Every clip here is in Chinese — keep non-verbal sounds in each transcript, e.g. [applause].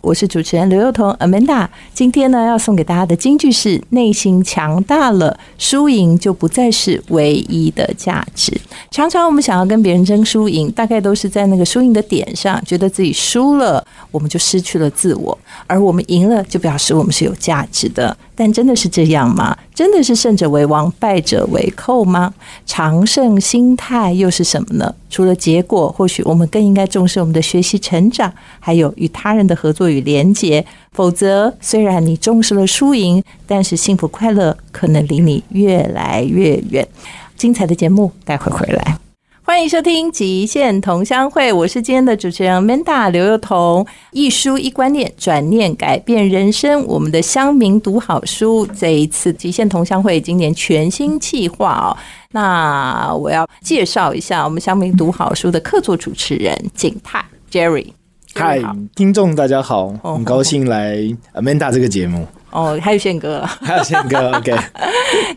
我是主持人刘幼彤 Amanda。今天呢，要送给大家的金句是：内心强大了，输赢就不再是唯一的价值。常常我们想要跟别人争输赢，大概都是在那个输赢的点上，觉得自己输了，我们就失去了自我；而我们赢了，就表示我们是有价值的。但真的是这样吗？真的是胜者为王，败者为寇吗？常胜心态又是什么呢？除了结果，或许我们更应该重视我们的学习成长，还有与他人的合作与连结。否则，虽然你重视了输赢，但是幸福快乐可能离你越来越远。精彩的节目，待会回来。欢迎收听《极限同乡会》，我是今天的主持人 Manda 刘幼彤。一书一观念，转念改变人生。我们的乡民读好书，这一次《极限同乡会》今年全新计划哦。那我要介绍一下我们乡民读好书的客座主持人景泰 Jerry。嗨，听众大家好，很高兴来 Amanda 这个节目。哦，还有宪哥，还有宪哥，[laughs] OK。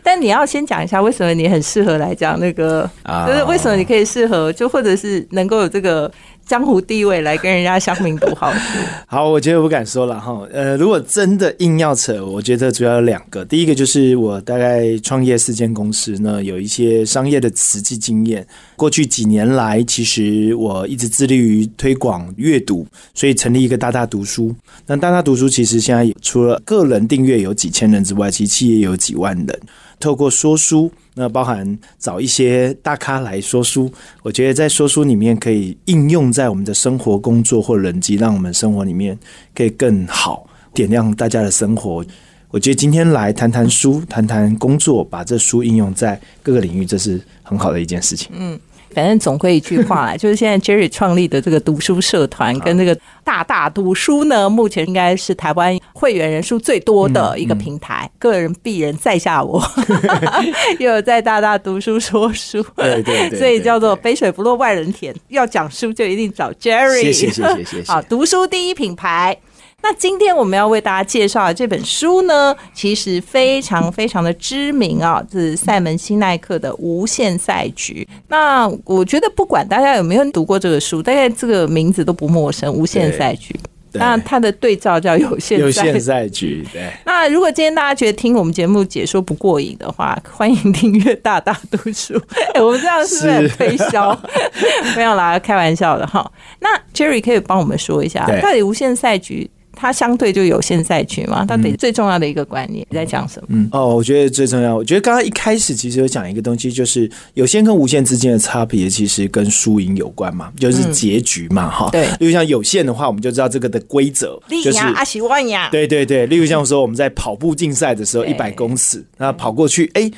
但你要先讲一下，为什么你很适合来讲那个？就是为什么你可以适合，就或者是能够有这个。江湖地位来跟人家乡民读好书。[laughs] 好，我觉得不敢说了哈。呃，如果真的硬要扯，我觉得主要有两个。第一个就是我大概创业四间公司呢，有一些商业的实际经验。过去几年来，其实我一直致力于推广阅读，所以成立一个大大读书。那大大读书其实现在除了个人订阅有几千人之外，其实企业有几万人。透过说书，那包含找一些大咖来说书，我觉得在说书里面可以应用在我们的生活、工作或人际，让我们生活里面可以更好，点亮大家的生活。我觉得今天来谈谈书，谈谈工作，把这书应用在各个领域，这是很好的一件事情。嗯。反正总归一句话啦，[laughs] 就是现在 Jerry 创立的这个读书社团跟这个大大读书呢，目前应该是台湾会员人数最多的一个平台。个人鄙人在下我 [laughs] [laughs] 又有在大大读书说书，对对对，所以叫做杯水不落外人田。要讲书就一定找 Jerry，谢谢谢谢谢谢。好，读书第一品牌。那今天我们要为大家介绍的这本书呢，其实非常非常的知名啊，是塞门西奈克的《无限赛局》。那我觉得不管大家有没有读过这个书，大概这个名字都不陌生，《无限赛局》。那它的对照叫有限有限赛局。对。[laughs] 那如果今天大家觉得听我们节目解说不过瘾的话，欢迎订阅大大读书。[laughs] 哎，我们这样是不是很推销？[laughs] 没有啦，开玩笑的哈。那 Jerry 可以帮我们说一下，到底无限赛局？它相对就有限赛区嘛，它得最重要的一个观念你在讲什么？嗯哦，我觉得最重要，我觉得刚刚一开始其实有讲一个东西，就是有限跟无限之间的差别，其实跟输赢有关嘛，就是结局嘛，哈。对，例如像有限的话，我们就知道这个的规则，就是阿喜万呀。对对对，例如像说我们在跑步竞赛的时候，[laughs] 一百公尺，那跑过去，哎。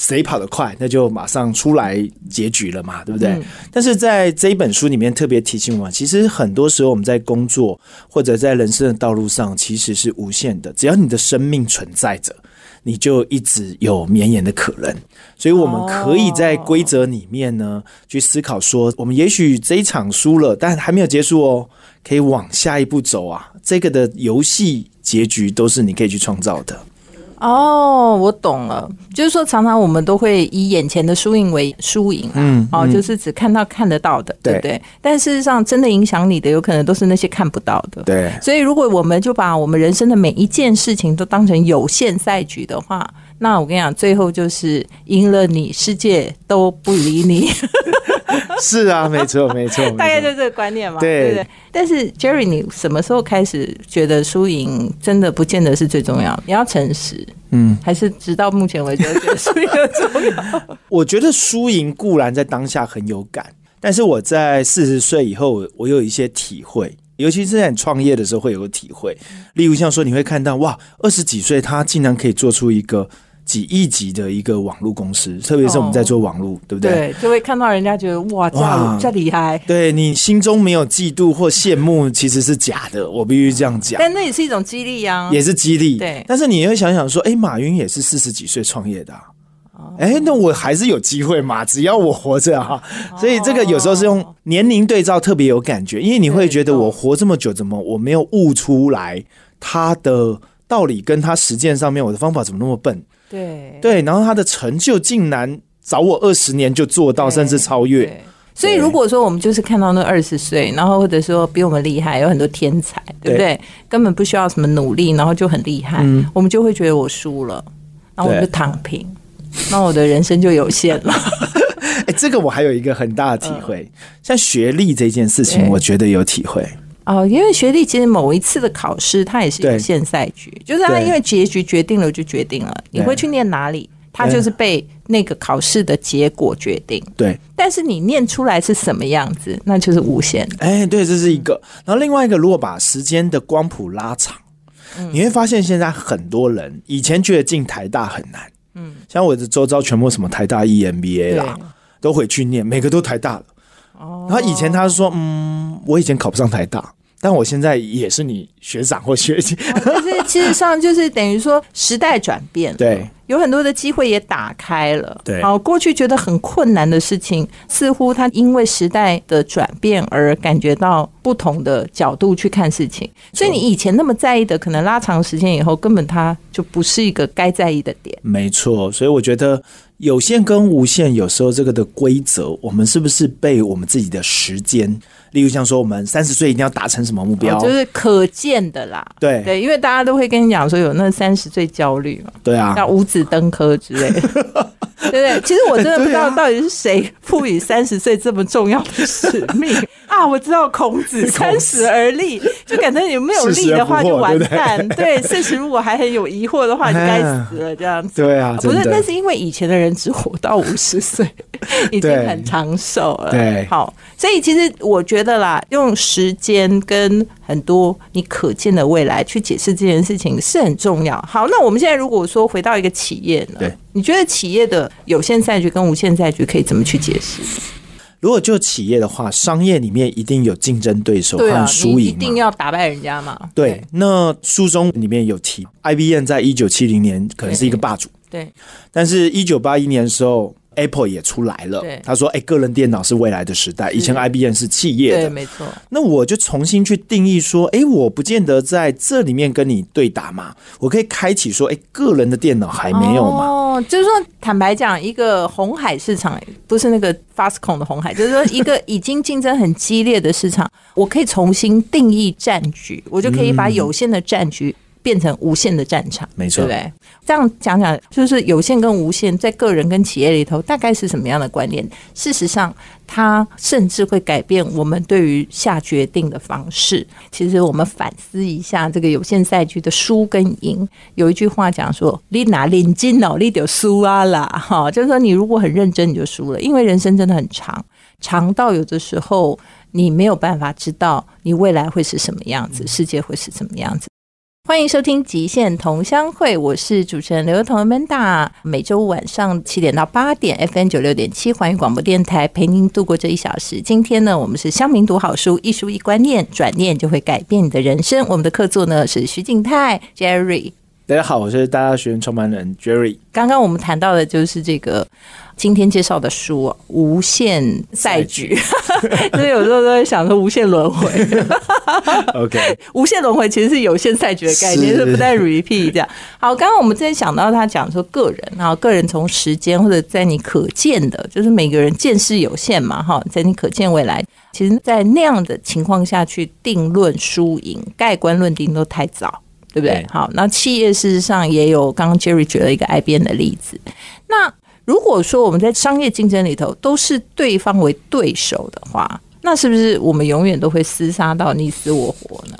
谁跑得快，那就马上出来结局了嘛，对不对？但是在这一本书里面特别提醒我们，其实很多时候我们在工作或者在人生的道路上其实是无限的，只要你的生命存在着，你就一直有绵延的可能。所以我们可以在规则里面呢去思考，说我们也许这一场输了，但还没有结束哦，可以往下一步走啊。这个的游戏结局都是你可以去创造的。哦，我懂了，就是说常常我们都会以眼前的输赢为输赢，嗯，哦，就是只看到看得到的，对不对？但事实上，真的影响你的，有可能都是那些看不到的，对。所以，如果我们就把我们人生的每一件事情都当成有限赛局的话，那我跟你讲，最后就是赢了你，世界都不理你。[laughs] 是啊，没错，没错，大概就这个观念嘛，对不对？但是 Jerry，你什么时候开始觉得输赢真的不见得是最重要？你要诚实，嗯，还是直到目前为止觉得输赢重要？[laughs] 我觉得输赢固然在当下很有感，但是我在四十岁以后，我有一些体会，尤其是在你创业的时候会有个体会。例如像说，你会看到哇，二十几岁他竟然可以做出一个。几亿级的一个网络公司，特别是我们在做网络，对不对？对，就会看到人家觉得哇，这这厉害。对你心中没有嫉妒或羡慕，[laughs] 其实是假的。我必须这样讲。但那也是一种激励呀，也是激励。对，但是你会想想说，哎，马云也是四十几岁创业的，啊哎，那我还是有机会嘛？只要我活着哈。所以这个有时候是用年龄对照，特别有感觉，因为你会觉得我活这么久，怎么我没有悟出来？他的道理跟他实践上面，我的方法怎么那么笨？对对，然后他的成就竟然早我二十年就做到，甚至超越。所以如果说我们就是看到那二十岁，然后或者说比我们厉害，有很多天才，对不对？根本不需要什么努力，然后就很厉害，我们就会觉得我输了，然后我就躺平，那我的人生就有限了。[laughs] 哎，这个我还有一个很大的体会，像学历这件事情，我觉得有体会。哦，因为学历其实某一次的考试，它也是有限赛局，就是它因为结局决定了就决定了，你对会去念哪里，它就是被那个考试的结果决定。对，但是你念出来是什么样子，那就是无限的。哎，对，这是一个。然后另外一个，如果把时间的光谱拉长，嗯。你会发现现在很多人以前觉得进台大很难，嗯，像我的周遭全部什么台大 E EMBA 啦，都回去念，每个都台大了。哦。然后以前他说，嗯，我以前考不上台大，但我现在也是你学长或学姐，可是 [laughs] 其实上就是等于说时代转变了，对，有很多的机会也打开了。对好，过去觉得很困难的事情，似乎它因为时代的转变而感觉到不同的角度去看事情。所以你以前那么在意的，可能拉长时间以后，根本它就不是一个该在意的点。没错，所以我觉得有限跟无限，有时候这个的规则，我们是不是被我们自己的时间，例如像说我们三十岁一定要达成什么目标，哦就是可见的啦。对对，因为大家都会跟你讲说有那三十岁焦虑嘛，对啊，像五子登科之类的，[laughs] 对不对？其实我真的不知道到底是谁赋予三十岁这么重要的使命 [laughs] 啊！我知道孔子三十而立，就感觉你没有立的话就完蛋。[laughs] 对，四十如果还很有疑惑的话，你该死了这样子。对啊，不是，真的那是因为以前的人只活到五十岁，[laughs] 已经很长寿了。对好，所以其实我觉得啦，用时间跟很多你可见的未来去解释这件事情是很重要。好，那我们现在如果说回到一个企业呢，对，你觉得企业的有限赛局跟无限赛局可以怎么去解释？如果就企业的话，商业里面一定有竞争对手对输你一。定要打败人家嘛。对，那书中里面有提，IBM 在一九七零年可能是一个霸主，对但是一九八一年的时候，Apple 也出来了。他说：“哎、个人电脑是未来的时代，以前 IBM 是企业对，的。没错。那我就重新去定义说，哎、我不见得在这里面跟你对打嘛，我可以开启说，哎、个人的电脑还没有嘛？哦，就是说，坦白讲，一个红海市场不是那个 Fastcom 的红海，就是说一个已经竞争很激烈的市场，我可以重新定义战局，我就可以把有限的战局。变成无限的战场，没错对不对？这样讲讲，就是有限跟无限在个人跟企业里头，大概是什么样的观念？事实上，它甚至会改变我们对于下决定的方式。其实我们反思一下这个有限赛局的输跟赢，有一句话讲说：“你拿领金哦，你就输啊啦！”哈，就是说你如果很认真，你就输了，因为人生真的很长，长到有的时候你没有办法知道你未来会是什么样子，世界会是什么样子。欢迎收听《极限同乡会》，我是主持人刘同 Amanda。每周五晚上七点到八点，FM 九六点七环宇广播电台陪您度过这一小时。今天呢，我们是乡民读好书，一书一观念，转念就会改变你的人生。我们的客座呢是徐景泰 Jerry。大家好，我是大家学院创办人 Jerry。刚刚我们谈到的就是这个今天介绍的书《无限赛局》，所以有时候都在想说无限轮回。OK，[laughs] 无限轮回其实是有限赛局的概念，是是不再 repeat 这样。好，刚刚我们之前想到他讲说个人，然后个人从时间或者在你可见的，就是每个人见识有限嘛，哈，在你可见未来，其实，在那样的情况下去定论输赢、盖棺论定都太早。对不对对？好，那企业事实上也有，刚刚 Jerry 举了一个 IBM 的例子。那如果说我们在商业竞争里头都是对方为对手的话，那是不是我们永远都会厮杀到你死我活呢？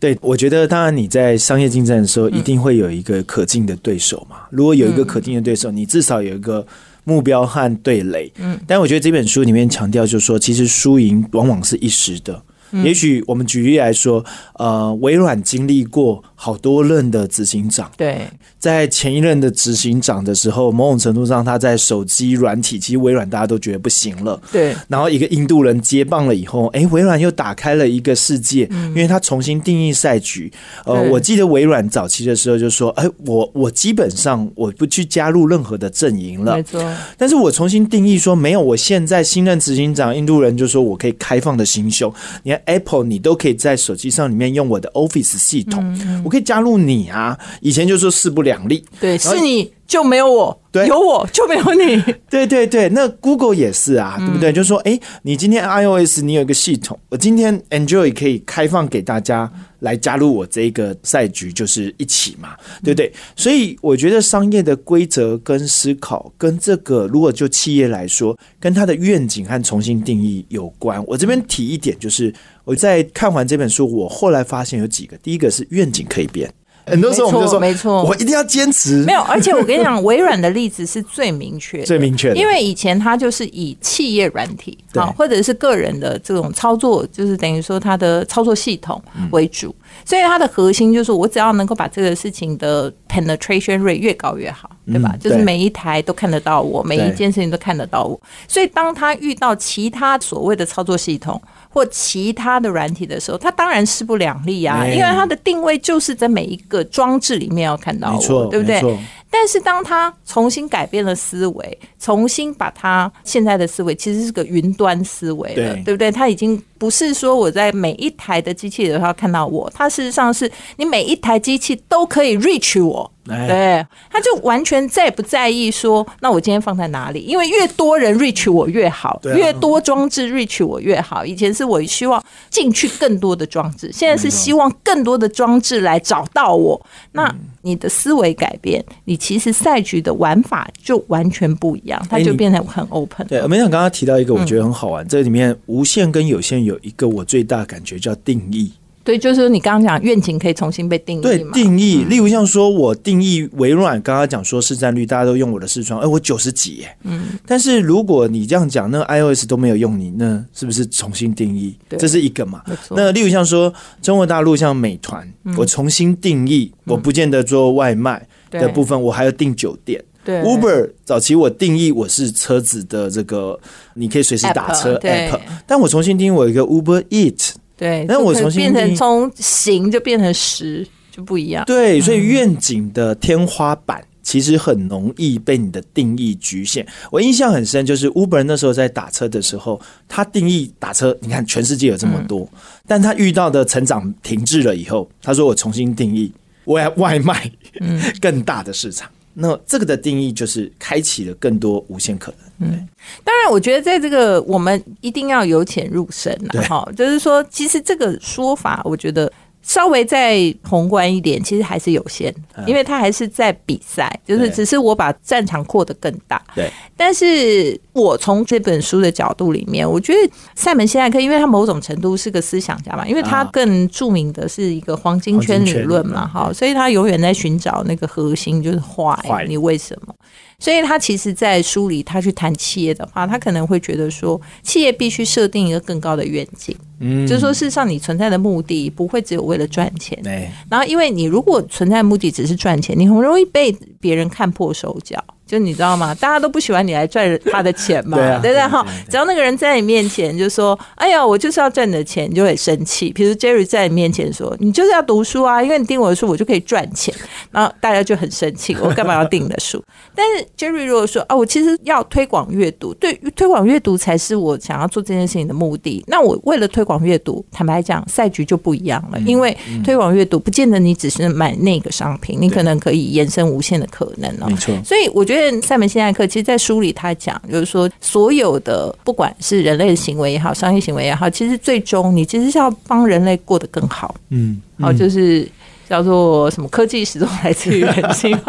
对，我觉得当然你在商业竞争的时候，一定会有一个可敬的对手嘛。如果有一个可敬的对手，你至少有一个目标和对垒。嗯，但我觉得这本书里面强调，就是说，其实输赢往往是一时的。也许我们举例来说，呃，微软经历过好多任的执行长，对，在前一任的执行长的时候，某种程度上他在手机软体，其实微软大家都觉得不行了。对，然后一个印度人接棒了以后，哎，微软又打开了一个世界，因为他重新定义赛局。呃，我记得微软早期的时候就说，哎，我我基本上我不去加入任何的阵营了。没，错，但是我重新定义说，没有，我现在新任执行长印度人就说我可以开放的心胸，你看 Apple 你都可以在手机上里面用我的 Office 系统，我可以加入你啊。以前就说势不两立，对，是你就没有我，对有我就没有你。[laughs] 对对对，那 Google 也是啊，对不对？就是说，哎，你今天 iOS 你有一个系统，我今天 Android 可以开放给大家来加入我这个赛局，就是一起嘛，对不对？所以我觉得商业的规则跟思考，跟这个如果就企业来说，跟它的愿景和重新定义有关。我这边提一点，就是我在看完这本书，我后来发现有几个，第一个是愿景可以变。很多时候我们就说，没错，我一定要坚持。没有，而且我跟你讲，微软的例子是最明确、[laughs] 最明确的，因为以前它就是以企业软体啊，或者是个人的这种操作，就是等于说它的操作系统为主，所以它的核心就是我只要能够把这个事情的 penetration rate 越高越好，对吧？就是每一台都看得到我，每一件事情都看得到我。所以当他遇到其他所谓的操作系统，或其他的软体的时候，它当然势不两立啊，因为它的定位就是在每一个装置里面要看到我，对不对？但是当他重新改变了思维，重新把他现在的思维其实是个云端思维了，对不对？他已经不是说我在每一台的机器都要看到我，它事实上是你每一台机器都可以 reach 我。对，他就完全在不在意说，那我今天放在哪里？因为越多人 reach 我越好，越多装置 reach 我越好。以前是我希望进去更多的装置，现在是希望更多的装置来找到我。那你的思维改变，你其实赛局的玩法就完全不一样，它就变得很 open。对，没想刚刚提到一个，我觉得很好玩，这里面无限跟有限有一个我最大感觉叫定义。对，就是说你刚刚讲愿景可以重新被定义对，定义，例如像说我定义微软，刚刚讲说市占率，大家都用我的视窗，哎，我九十几耶。嗯。但是如果你这样讲，那 iOS 都没有用你，那是不是重新定义？这是一个嘛？那例如像说中国大陆像美团，我重新定义，我不见得做外卖的部分，我还要订酒店。对。Uber 早期我定义我是车子的这个，你可以随时打车 app，但我重新定义我一个 Uber Eat。对，那我重新变成从行就变成实就不一样。对，所以愿景的天花板其实很容易被你的定义局限。我印象很深，就是 Uber 那时候在打车的时候，他定义打车，你看全世界有这么多，但他遇到的成长停滞了以后，他说我重新定义，我要外卖，[laughs] 更大的市场。那这个的定义就是开启了更多无限可能。嗯，当然，我觉得在这个我们一定要由浅入深了哈。就是说，其实这个说法，我觉得。稍微再宏观一点，其实还是有限，因为他还是在比赛，就是只是我把战场扩得更大。对，但是我从这本书的角度里面，我觉得塞门西奈克，因为他某种程度是个思想家嘛，因为他更著名的是一个黄金圈理论嘛，哈，所以他永远在寻找那个核心，就是坏，你为什么？所以他其实，在书里他去谈企业的话，他可能会觉得说，企业必须设定一个更高的愿景。嗯，就是说，事实上，你存在的目的不会只有为了赚钱。对。然后，因为你如果存在目的只是赚钱，你很容易被别人看破手脚。就你知道吗？大家都不喜欢你来赚他的钱嘛，对不对？哈，只要那个人在你面前就说：“哎呀，我就是要赚你的钱。”你就会生气。比如 Jerry 在你面前说：“你就是要读书啊，因为你订我的书，我就可以赚钱。”然后大家就很生气，[laughs] 我干嘛要订你的书？但是 Jerry 如果说：“啊，我其实要推广阅读，对，推广阅读才是我想要做这件事情的目的。”那我为了推广阅读，坦白讲，赛局就不一样了，因为推广阅读不见得你只是买那个商品，你可能可以延伸无限的可能哦。没错，所以我觉得。塞门辛奈克其实，在书里他讲，就是说，所有的不管是人类的行为也好，商业行为也好，其实最终你其实是要帮人类过得更好。嗯，好，就是叫做什么科技始终来自于人性。[laughs]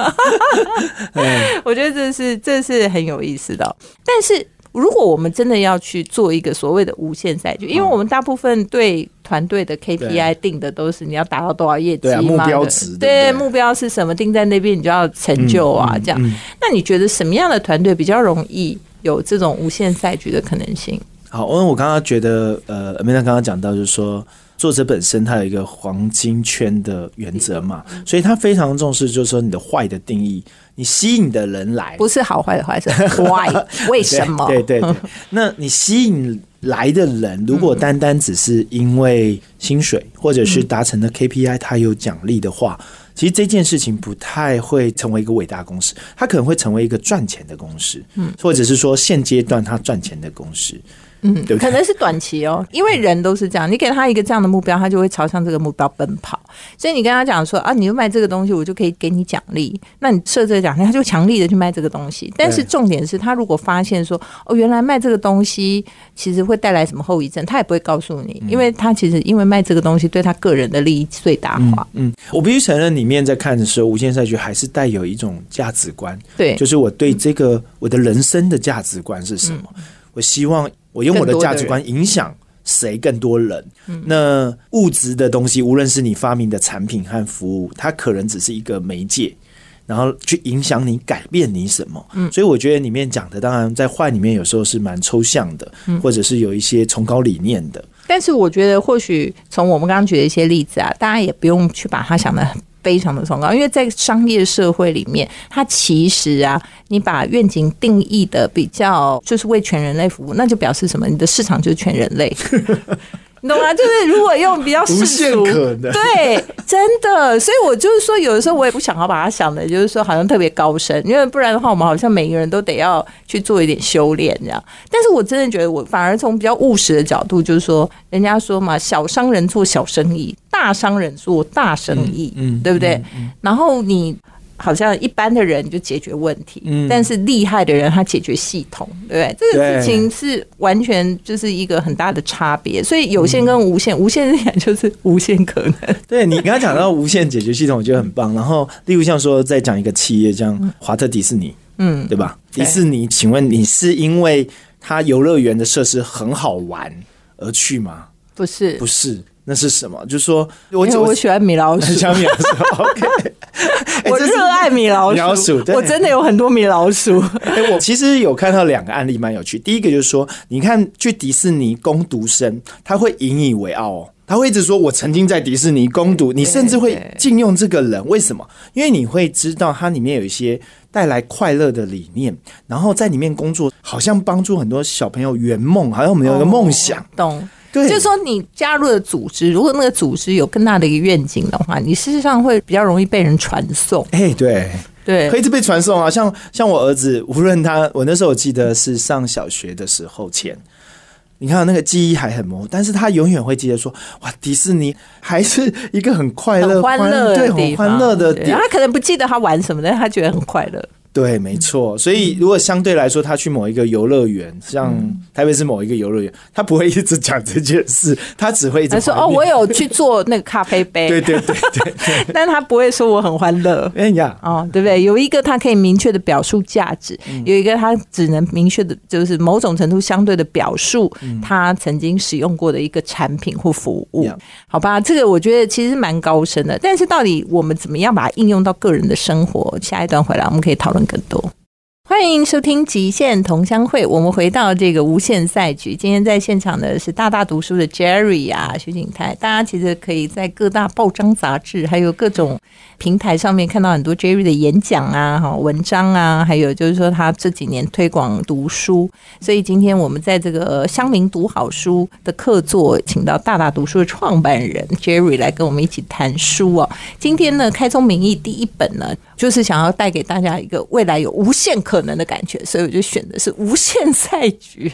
[laughs] 我觉得这是这是很有意思的，但是。如果我们真的要去做一个所谓的无限赛局，因为我们大部分对团队的 KPI 定的都是你要达到多少业绩嘛，目标值对目标是什么定在那边，你就要成就啊，这样。那你觉得什么样的团队比较容易有这种无限赛局的可能性？好，因为我刚刚觉得，呃，梅娜刚刚讲到，就是说。作者本身他有一个黄金圈的原则嘛，所以他非常重视，就是说你的坏的定义，你吸引的人来，不是好坏的坏，是 [laughs] why 为什么？对对对，[laughs] 那你吸引来的人，如果单单只是因为薪水或者是达成的 KPI，他有奖励的话，其实这件事情不太会成为一个伟大公司，它可能会成为一个赚钱的公司，嗯，或者是说现阶段它赚钱的公司。嗯，对不对可能是短期哦，因为人都是这样，你给他一个这样的目标，他就会朝向这个目标奔跑。所以你跟他讲说啊，你就卖这个东西，我就可以给你奖励。那你设这个奖励，他就强力的去卖这个东西。但是重点是他如果发现说哦，原来卖这个东西其实会带来什么后遗症，他也不会告诉你，因为他其实因为卖这个东西对他个人的利益最大化。嗯，我必须承认，里面在看的时候，无限赛局还是带有一种价值观，对，就是我对这个我的人生的价值观是什么？我希望我用我的价值观影响谁更多人。那物质的东西，无论是你发明的产品和服务，它可能只是一个媒介。然后去影响你、改变你什么？嗯，所以我觉得里面讲的，当然在坏里面有时候是蛮抽象的，或者是有一些崇高理念的。但是我觉得，或许从我们刚刚举的一些例子啊，大家也不用去把它想的非常的崇高，因为在商业社会里面，它其实啊，你把愿景定义的比较就是为全人类服务，那就表示什么？你的市场就是全人类。你懂吗？就是如果用比较世俗，可能对，真的。所以我就是说，有的时候我也不想要把它想的，就是说好像特别高深，因为不然的话，我们好像每个人都得要去做一点修炼这样。但是我真的觉得，我反而从比较务实的角度，就是说，人家说嘛，小商人做小生意，大商人做大生意，嗯对不对？然后你。好像一般的人就解决问题，嗯但是厉害的人他解决系统，对不对？这个事情是完全就是一个很大的差别。所以有限跟无限，无限点就是无限可能。对你刚才讲到无限解决系统，我觉得很棒。然后，例如像说，再讲一个企业，像华特迪士尼，嗯，对吧？迪士尼，请问你是因为它游乐园的设施很好玩而去吗？不是，不是，那是什么？就是说我喜欢米老鼠，[laughs] 喜欢米老鼠，OK，哎 [laughs] 我热爱米老鼠，米老鼠对我真的有很多米老鼠。[laughs] 哎、我其实有看到两个案例蛮有趣。第一个就是说，你看去迪士尼攻读生，他会引以为傲哦，他会一直说我曾经在迪士尼攻读，你甚至会对禁用这个人。为什么？因为你会知道它里面有一些带来快乐的理念，然后在里面工作，好像帮助很多小朋友圆梦，好像我们有一个梦想。懂。对，就是说，你加入了组织，如果那个组织有更大的一个愿景的话，你事实上会比较容易被人传送。哎、对。对可以一直被传送啊，像像我儿子，无论他，我那时候我记得是上小学的时候前，你看那个记忆还很模糊，但是他永远会记得说，哇，迪士尼还是一个很快乐、很欢乐对，很欢乐的他可能不记得他玩什么，但是他觉得很快乐。对，没错。所以如果相对来说，他去某一个游乐园，像台北市某一个游乐园，他不会一直讲这件事，他只会一直他说：“哦，我有去做那个咖啡杯。[laughs] ”对对对对对，[laughs] 但他不会说我很欢乐。哎呀，哦，对不对？有一个他可以明确的表述价值，嗯有一个他只能明确的，就是某种程度相对的表述嗯他曾经使用过的一个产品或服务好吧？这个我觉得其实蛮高深的，但是到底我们怎么样把它应用到个人的生活？下一段回来我们可以讨论更多。欢迎收听《极限同乡会》，我们回到这个无限赛局。今天在现场的是大大读书的 Jerry 啊，徐景泰。大家其实可以在各大报章杂志，还有各种平台上面看到很多 Jerry 的演讲啊、哈文章啊，还有就是说他这几年推广读书。所以今天我们在这个乡民读好书的客座，请到大大读书的创办人 Jerry 来跟我们一起谈书哦。今天呢，开宗明义第一本呢，就是想要带给大家一个未来有无限可能的感觉，所以我就选的是无限赛局。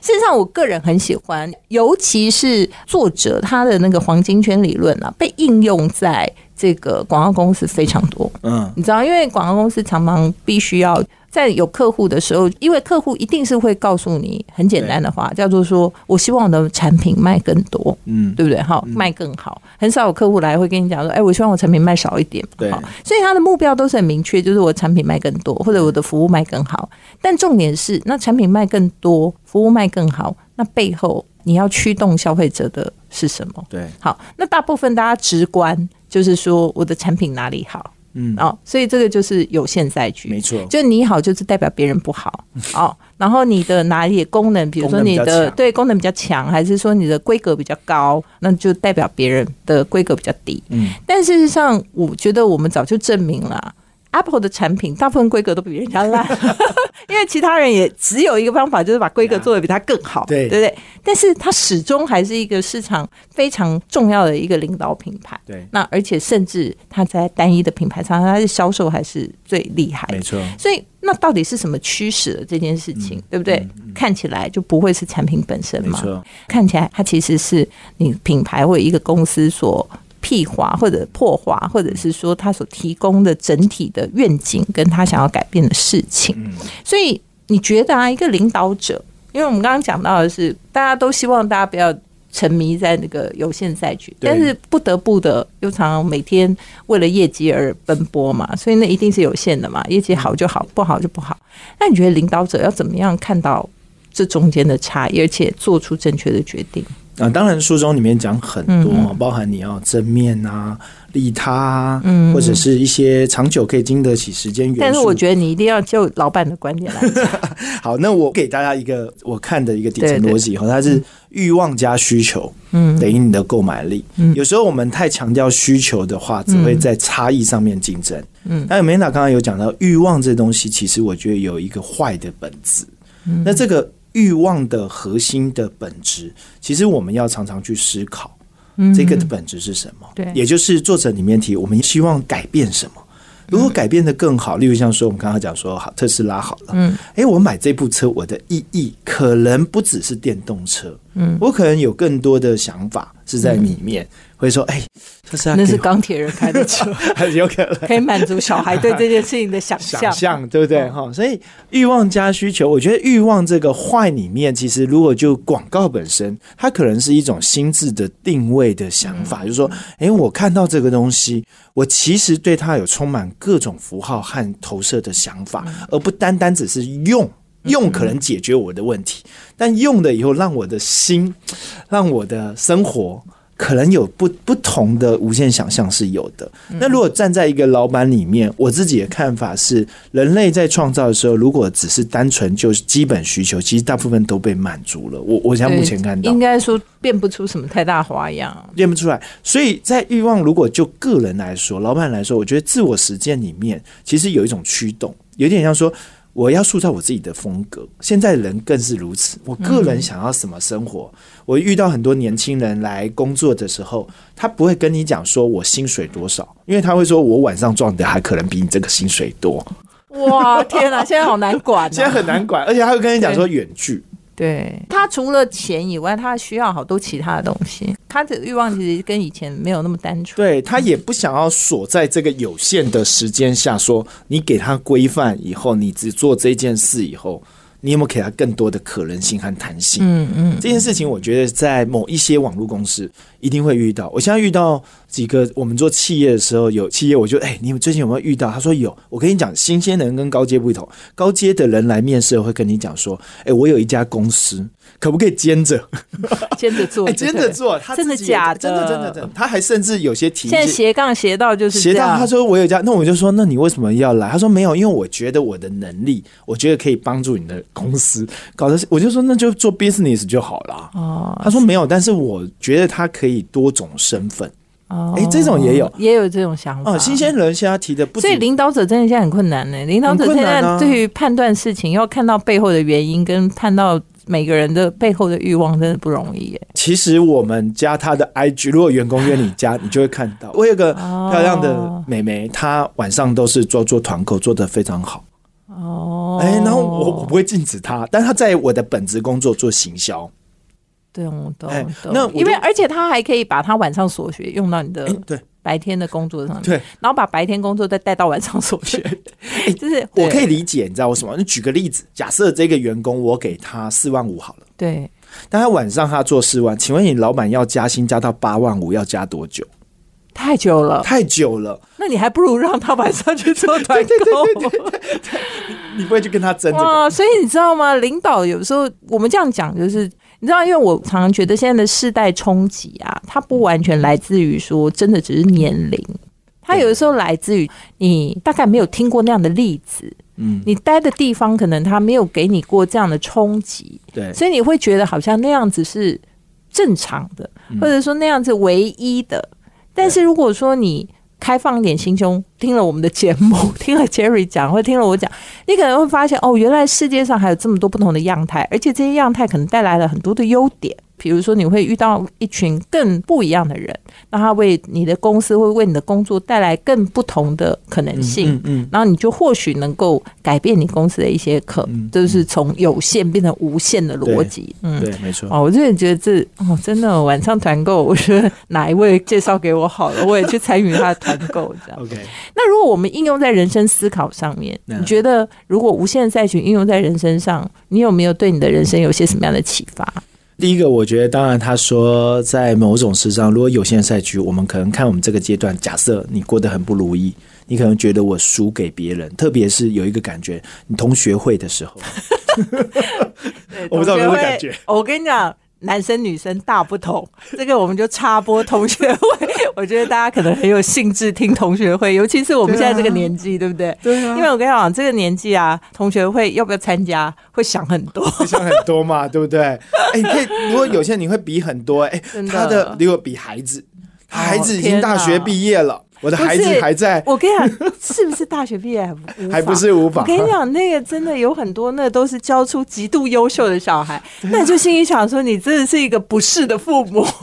事实上，我个人很喜欢，尤其是作者他的那个黄金圈理论啊，被应用在这个广告公司非常多。嗯，你知道，因为广告公司常常必须要在有客户的时候，因为客户一定是会告诉你很简单的话，叫做说我希望我的产品卖更多，嗯，对不对？哈，卖更好。很少有客户来会跟你讲说，哎，我希望我产品卖少一点。对好所以他的目标都是很明确，就是我产品卖更多，或者我的服务卖更好。但重点是，那产品卖更多，服务卖更好，那背后你要驱动消费者的是什么？对，好，那大部分大家直观就是说我的产品哪里好，嗯，哦，所以这个就是有限赛局，没错，就你好就是代表别人不好 [laughs] 哦，然后你的哪里的功能，比如说你的对功能比较强，还是说你的规格比较高，那就代表别人的规格比较低。嗯，但事实上，我觉得我们早就证明了。Apple 的产品大部分规格都比人家烂，[laughs] 因为其他人也只有一个方法，就是把规格做的比它更好，对对不对？但是它始终还是一个市场非常重要的一个领导品牌。对，那而且甚至它在单一的品牌上，它的销售还是最厉害的没错，所以那到底是什么驱使了这件事情，对不对？看起来就不会是产品本身嘛？看起来它其实是你品牌或一个公司所屁化或者破坏，或者是说他所提供的整体的愿景跟他想要改变的事情。所以你觉得啊，一个领导者，因为我们刚刚讲到的是，大家都希望大家不要。沉迷在那个有限赛局，但是不得不的又常常每天为了业绩而奔波嘛，所以那一定是有限的嘛，业绩好就好，不好就不好。那你觉得领导者要怎么样看到这中间的差异，而且做出正确的决定？啊，当然书中里面讲很多，包含你要正面啊。利他，嗯，或者是一些长久可以经得起时间元素。但是我觉得你一定要就老板的观点来讲。[laughs] 好，那我给大家一个我看的一个底层逻辑哈，它是欲望加需求，嗯，等于你的购买力。嗯，有时候我们太强调需求的话，只会在差异上面竞争。嗯，那梅娜刚刚有讲到欲望这东西，其实我觉得有一个坏的本质。嗯，那这个欲望的核心的本质，其实我们要常常去思考。这个的本质是什么？对，也就是作者里面提，我们希望改变什么？如果改变的更好，例如像说我们刚刚讲说，好特斯拉好了，嗯，哎，我买这部车，我的意义可能不只是电动车，嗯，我可能有更多的想法是在里面。会说：“哎，那是钢铁人开的车，[laughs] 有可能。可以满足小孩对这件事情的想象，想象对不对？哈，所以欲望加需求，我觉得欲望这个坏里面，其实如果就广告本身，它可能是一种心智的定位的想法，就是说，哎，我看到这个东西，我其实对它有充满各种符号和投射的想法，而不单单只是用用可能解决我的问题，但用了以后，让我的心，让我的生活。”可能有不不同的无限想象是有的。那如果站在一个老板里面，我自己的看法是，人类在创造的时候，如果只是单纯就是基本需求，其实大部分都被满足了。我我现在目前看到，应该说变不出什么太大花样，变不出来。所以在欲望，如果就个人来说，老板来说，我觉得自我实践里面，其实有一种驱动，有点像说。我要塑造我自己的风格，现在人更是如此。我个人想要什么生活？我遇到很多年轻人来工作的时候，他不会跟你讲说我薪水多少，因为他会说我晚上赚的还可能比你这个薪水多。哇，天哪！现在好难管，[laughs] 现在很难管，而且他会跟你讲说远距。对他除了钱以外，他需要好多其他的东西。他的欲望其实跟以前没有那么单纯。对他也不想要锁在这个有限的时间下，说你给他规范以后，你只做这件事以后，你有没有给他更多的可能性和弹性？嗯嗯，这件事情我觉得在某一些网络公司一定会遇到。我现在遇到。几个我们做企业的时候，有企业我就哎，你们最近有没有遇到？他说有。我跟你讲，新鲜人跟高阶不同，高阶的人来面试会跟你讲说，哎，我有一家公司，可不可以兼着 [laughs] 兼着做？兼着做，真的假的？真的真的真的。他还甚至有些提现在斜杠斜到就是斜到，他说我有家，那我就说，那你为什么要来？他说没有，因为我觉得我的能力，我觉得可以帮助你的公司搞得，我就说那就做 business 就好了。哦，他说没有，但是我觉得他可以多种身份。哦哎，这种也有，也有这种想法。哦，新鲜人现在提的不，所以领导者真的现在很困难呢。领导者现在对于判断事情，要看到背后的原因，跟判到每个人的背后的欲望，真的不容易耶。其实我们加他的 IG，如果员工约你加，[laughs] 你就会看到。我有个漂亮的美眉，她晚上都是做做团购，做的非常好。哦，哎，然后我我不会禁止她，但她在我的本职工作做行销。对，我懂。那因为而且他还可以把他晚上所学用到你的对白天的工作上，对，然后把白天工作再带到晚上所学。[laughs] 哎，就是我可以理解，你知道为什么？你举个例子，假设这个员工我给他四万五好了，对，但他晚上他做四万，请问你老板要加薪加到八万五，要加多久？太久了，太久了。那你还不如让他晚上去做 [laughs] 团购，[laughs] 你不会去跟他争啊？所以你知道吗？领导有时候我们这样讲就是。你知道，因为我常常觉得现在的世代冲击啊，它不完全来自于说真的只是年龄，它有的时候来自于你大概没有听过那样的例子，嗯，你待的地方可能他没有给你过这样的冲击，对，所以你会觉得好像那样子是正常的，或者说那样子唯一的。但是如果说你开放一点心胸，听了我们的节目，[laughs] 听了 Jerry 讲，或听了我讲，你可能会发现，哦，原来世界上还有这么多不同的样态，而且这些样态可能带来了很多的优点。比如说你会遇到一群更不一样的人，那他为你的公司会为你的工作带来更不同的可能性，嗯然后你就或许能够改变你公司的一些可，就是从有限变成无限的逻辑，嗯。对，没错。哦，我真的觉得这哦，真的晚上团购，我觉得哪一位介绍给我好了，我也去参与他的团购这样。[laughs] OK，那如果我们应用在人生思考上面，嗯你觉得如果无限赛群应用在人身上，你有没有对你的人生有些什么样的启发？第一个，我觉得当然他说在某种事上，如果有限赛局，我们可能看我们这个阶段，假设你过得很不如意，你可能觉得我输给别人，特别是有一个感觉，你同学会的时候，[laughs] 我不知道有没有感觉。我跟你讲。男生女生大不同，这个我们就插播同学会。我觉得大家可能很有兴致听同学会，尤其是我们现在这个年纪，对不对？对啊因为我跟你讲，这个年纪啊，同学会要不要参加，会想很多。会想很多嘛，对不对？哎、你可以，如果有些人你会比很多，哎、他的如果比孩子，孩子已经大学毕业了，我的孩子还在，我跟你讲，是不是大学毕业还无 [laughs] 法还不是无法我跟你讲，那个真的有很多，那都是教出极度优秀的小孩。那你就心里想说，你真的是一个不是的父母。[laughs]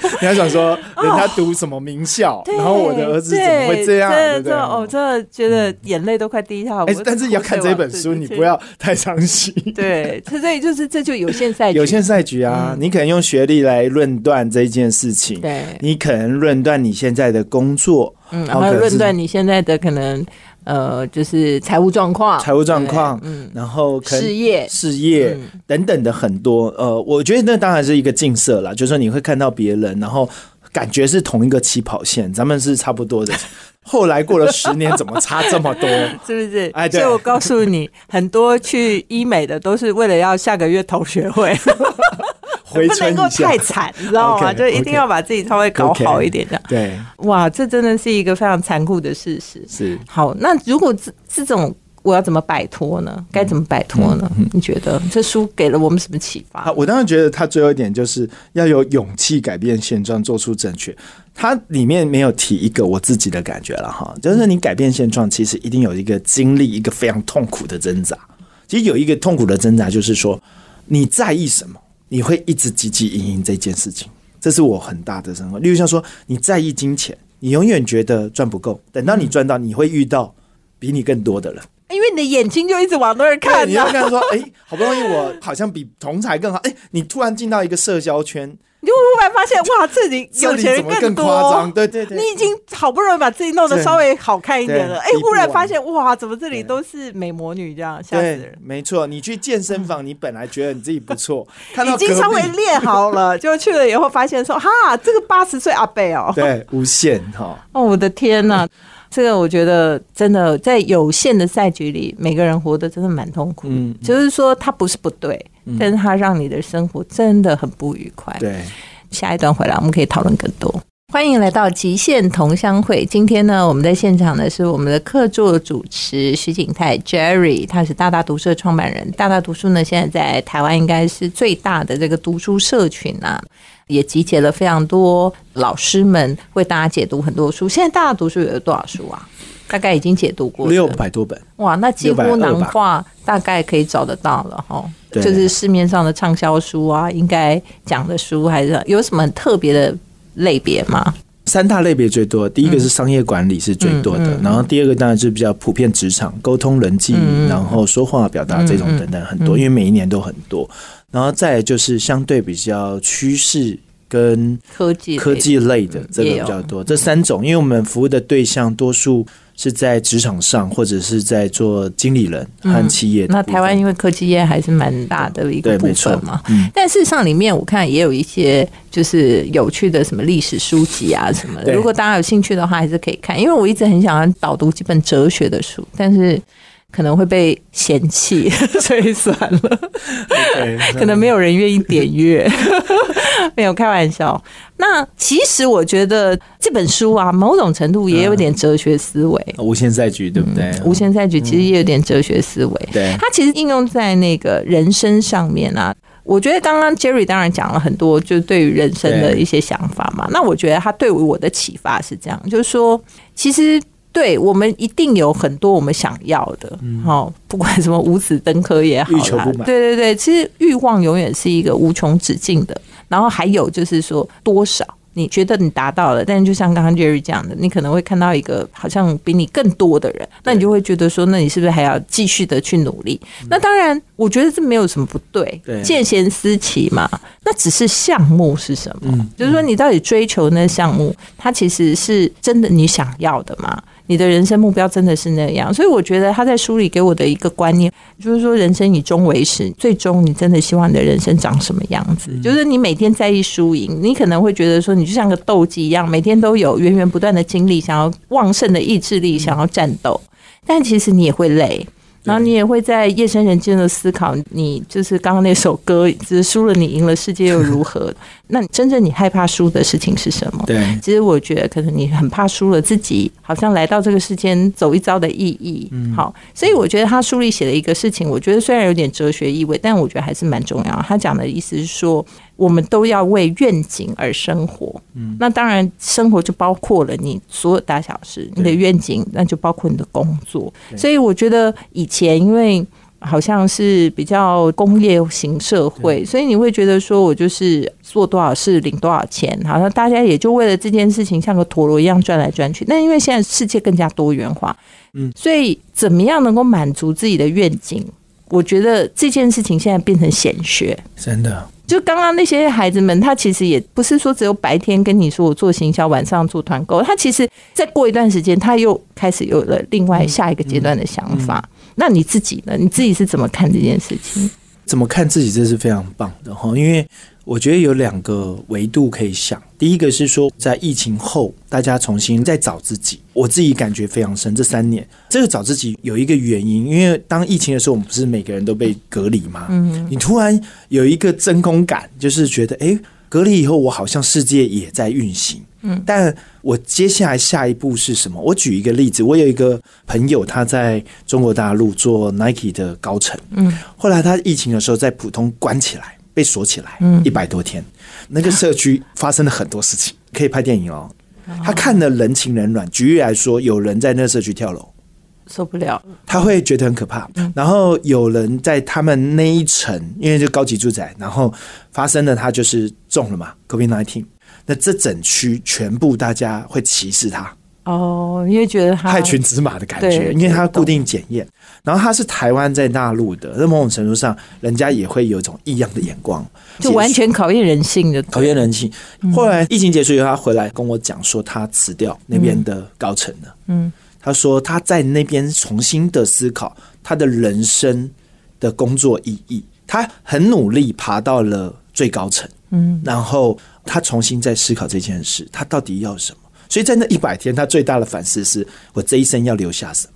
[laughs] 你还想说人家读什么名校，对然后我的儿子怎么会这样，对对不对？真的哦，真的觉得眼泪都快滴下来。但是要看这本书，你不。要太伤心。[laughs] 对，所以就是这就有限赛局，有限赛局啊，你可能用学历来论断这件事情，嗯对，你可能论断你现在的工作，嗯，然后论断你现在的可能呃，就是财务状况、财务状况嗯，然后可事业事业嗯等等的很多。呃，我觉得那当然是一个近色啦，就是说你会看到别人，然后感觉是同一个起跑线，咱们是差不多的。[laughs] 后来过了十年，怎么差这么多？[laughs] 是不是？哎对所以我告诉你，很多去医美的都是为了要下个月同学会，[laughs] 回不能够太。惨，你知道吗就一定要把自己稍微搞好一点的。对，哇，这真的是一个非常残酷的事实。是。好，那如果这这种我要怎么摆脱呢？该怎么摆脱呢？你觉得这书给了我们什么启发啊，？我当然觉得他最后一点就是要有勇气改变现状，做出正确。它里面没有提一个我自己的感觉了哈，就是你改变现状，其实一定有一个经历一个非常痛苦的挣扎。其实有一个痛苦的挣扎，就是说你在意什么，你会一直汲汲营营这件事情，这是我很大的生活。例如像说你在意金钱，你永远觉得赚不够，等到你赚到，你会遇到比你更多的人。因为你的眼睛就一直往那儿，看呐、你要跟他说，哎、好不容易我好像比同才更好，哎、你突然进到一个社交圈，你就忽然发现，哇，这里有钱人更多。夸张？对对对，你已经好不容易把自己弄得稍微好看一点了，哎对，忽然发现哇，怎么这里都是美魔女这样，吓死对人，！没错。你去健身房，[laughs] 你本来觉得你自己不错，[laughs] 看到已经稍微练好了，[laughs] 就去了以后发现说，哈，这个八十岁阿贝哦，对无限哈，哦，我的天呐！这个我觉得真的在有限的赛局里，每个人活得真的蛮痛苦。嗯就是说它不是不对，但是它让你的生活真的很不愉快。对，下一段回来我们可以讨论更多。欢迎来到极限同乡会。今天呢，我们在现场的是我们的客座主持徐景泰 Jerry，他是大大读书的创办人。大大读书呢，现在在台湾应该是最大的这个读书社群啊，也集结了非常多老师们为大家解读很多书。现在大家读书有多少书啊？大概已经解读过六百多本，哇，那几乎620囊吧化大概可以找得到了哈。对就是市面上的畅销书啊，应该讲的书还是有什么很特别的类别吗？三大类别最多，第一个是商业管理是最多的，然后第二个当然是比较普遍职场沟通、人际，然后说话表达这种等等很多，因为每一年都很多。然后再就是相对比较趋势跟科技科技类的这个比较多，这三种，因为我们服务的对象多数是在职场上或者是在做经理人和企业那台湾因为科技业还是蛮大的一个部对没错。分嘛，嗯。但事实上里面我看也有一些就是有趣的什么历史书籍啊什么的，如果大家有兴趣的话，还是可以看。因为我一直很想要导读几本哲学的书，但是可能会被嫌弃，[laughs] 所以算了。对可能没有人愿意点阅，[laughs] 没有开玩笑。那其实我觉得这本书啊，某种程度也有点哲学思维。无限赛局对不对？无限赛局其实也有点哲学思维，对它其实应用在那个人生上面啊。我觉得刚刚 Jerry 当然讲了很多，就是对于人生的一些想法嘛。那我觉得他对于我的启发是这样，就是说，其实对我们一定有很多我们想要的，好，不管什么五子登科也好对对对，其实欲望永远是一个无穷止境的。然后还有就是说多少。你觉得你达到了，但是就像刚刚 Jerry 讲的，你可能会看到一个好像比你更多的人，那你就会觉得说，那你是不是还要继续的去努力？那当然，我觉得这没有什么不对，对见贤思齐嘛。那只是项目是什么？就是说你到底追求那项目，它其实是真的你想要的吗？你的人生目标真的是那样？所以我觉得他在书里给我的一个观念，就是说人生以终为始，最终你真的希望你的人生长什么样子？就是你每天在意输赢，你可能会觉得说你就像个斗鸡一样，每天都有源源不断的精力，想要旺盛的意志力，想要战斗，但其实你也会累。然后你也会在夜深人静的思考，你就是刚刚那首歌，只是输了你赢了世界又如何？[laughs] 那真正你害怕输的事情是什么？对其实我觉得可能你很怕输了自己，好像来到这个世间走一遭的意义。嗯好，所以我觉得他书里写了一个事情，我觉得虽然有点哲学意味，但我觉得还是蛮重要。他讲的意思是说，我们都要为愿景而生活。嗯，那当然，生活就包括了你所有大小事，你的愿景，那就包括你的工作。所以我觉得以前因为。好像是比较工业型社会，所以你会觉得说我就是做多少事领多少钱，好像大家也就为了这件事情像个陀螺一样转来转去。那因为现在世界更加多元化，嗯，所以怎么样能够满足自己的愿景？我觉得这件事情现在变成显学。真的，就刚刚那些孩子们，他其实也不是说只有白天跟你说我做行销，晚上做团购，他其实再过一段时间，他又开始有了另外下一个阶段的想法。那你自己呢？你自己是怎么看这件事情？怎么看自己这是非常棒的哈，因为我觉得有两个维度可以想。第一个是说，在疫情后，大家重新再找自己，我自己感觉非常深。这三年，这个找自己有一个原因，因为当疫情的时候，我们不是每个人都被隔离吗？嗯，你突然有一个真空感，就是觉得，哎，隔离以后，我好像世界也在运行。嗯，但我接下来下一步是什么？我举一个例子，我有一个朋友，他在中国大陆做 Nike 的高层，嗯，后来他疫情的时候在普通关起来，被锁起来，嗯，一百多天，那个社区发生了很多事情，可以拍电影哦。他看了人情冷暖，举例来说，有人在那个社区跳楼，受不了。他会觉得很可怕。然后有人在他们那一层，因为就高级住宅，然后发生了他就是中了嘛，COVID nineteen。那这整区全部大家会歧视他，哦，因为觉得他害群之马的感觉，因为他固定检验，然后他是台湾在大陆的，那某种程度上，人家也会有一种异样的眼光，就完全考验人性的。考验人性。后来疫情结束以后，他回来跟我讲说，他辞掉那边的高层了。嗯，他说他在那边重新的思考他的人生的工作意义，他很努力爬到了最高层。嗯，然后他重新在思考这件事，他到底要什么？所以在那一百天，他最大的反思是我这一生要留下什么。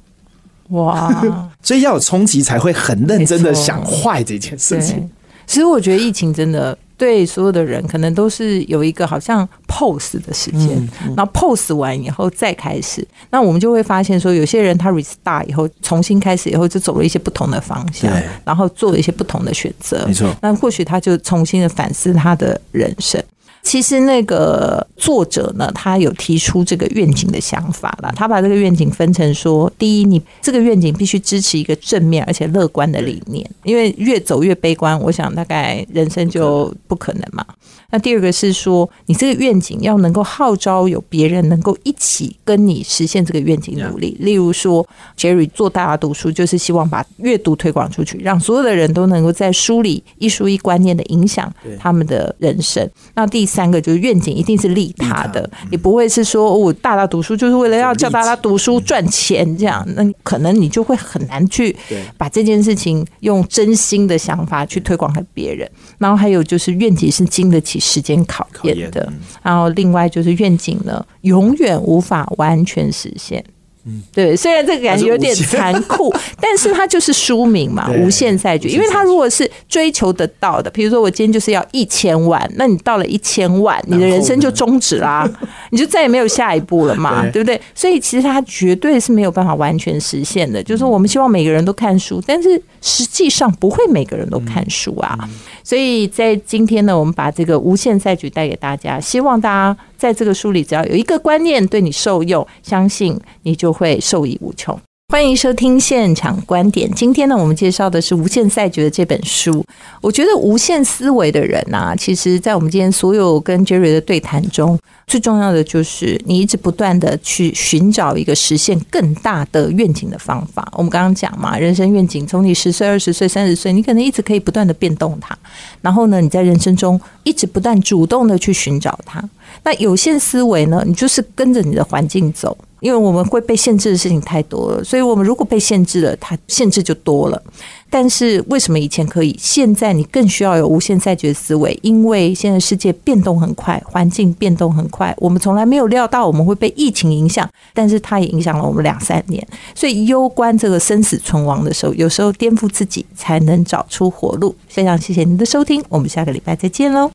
哇，[laughs] 所以要有冲击，才会很认真的想坏这件事情。。其实我觉得疫情真的对所有的人，可能都是有一个好像 pose 的时间，然后 pose 完以后再开始，那我们就会发现说，有些人他 restart 以后重新开始以后，就走了一些不同的方向，然后做了一些不同的选择。没错那或许他就重新的反思他的人生。其实那个作者呢，他有提出这个愿景的想法了。他把这个愿景分成说，第一，你这个愿景必须支持一个正面而且乐观的理念，因为越走越悲观，我想大概人生就不可能嘛。那第二个是说，你这个愿景要能够号召有别人能够一起跟你实现这个愿景努力。例如说，Jerry 做大家读书，就是希望把阅读推广出去，让所有的人都能够在书里一书一观念的影响他们的人生。那第三个就是愿景一定是利他的，你不会是说哦我大大读书就是为了要叫大家读书赚钱这样，那可能你就会很难去把这件事情用真心的想法去推广给别人。然后还有就是愿景是经得起时间考考验验的嗯，然后另外就是愿景呢，永远无法完全实现。嗯对，虽然这个感觉有点残酷，[laughs] 但是它就是书名嘛，无限赛局。因为它如果是追求得到的，比如说我今天就是要一千万，那你到了一千万，你的人生就终止啦，[laughs] 你就再也没有下一步了嘛，对对不对？所以其实它绝对是没有办法完全实现的。就是说我们希望每个人都看书，但是实际上不会每个人都看书啊。所以在今天呢，我们把这个无限赛局带给大家，希望大家在这个书里只要有一个观念对你受用，相信你就会受益无穷。欢迎收听现场观点。今天呢，我们介绍的是《无限赛局》的这本书。我觉得无限思维的人呐，其实，在我们今天所有跟 Jerry 的对谈中，最重要的就是你一直不断的去寻找一个实现更大的愿景的方法。我们刚刚讲嘛，人生愿景从你十岁、二十岁、三十岁，你可能一直可以不断的变动它。然后呢，你在人生中一直不断主动的去寻找它。那有限思维呢，你就是跟着你的环境走。因为我们会被限制的事情太多了，所以我们如果被限制了，它限制就多了。但是为什么以前可以，现在你更需要有无限赛局思维？因为现在世界变动很快，环境变动很快，我们从来没有料到我们会被疫情影响，但是它也影响了我们两三年。所以攸关这个生死存亡的时候，有时候颠覆自己才能找出活路。非常谢谢您的收听，我们下个礼拜再见喽。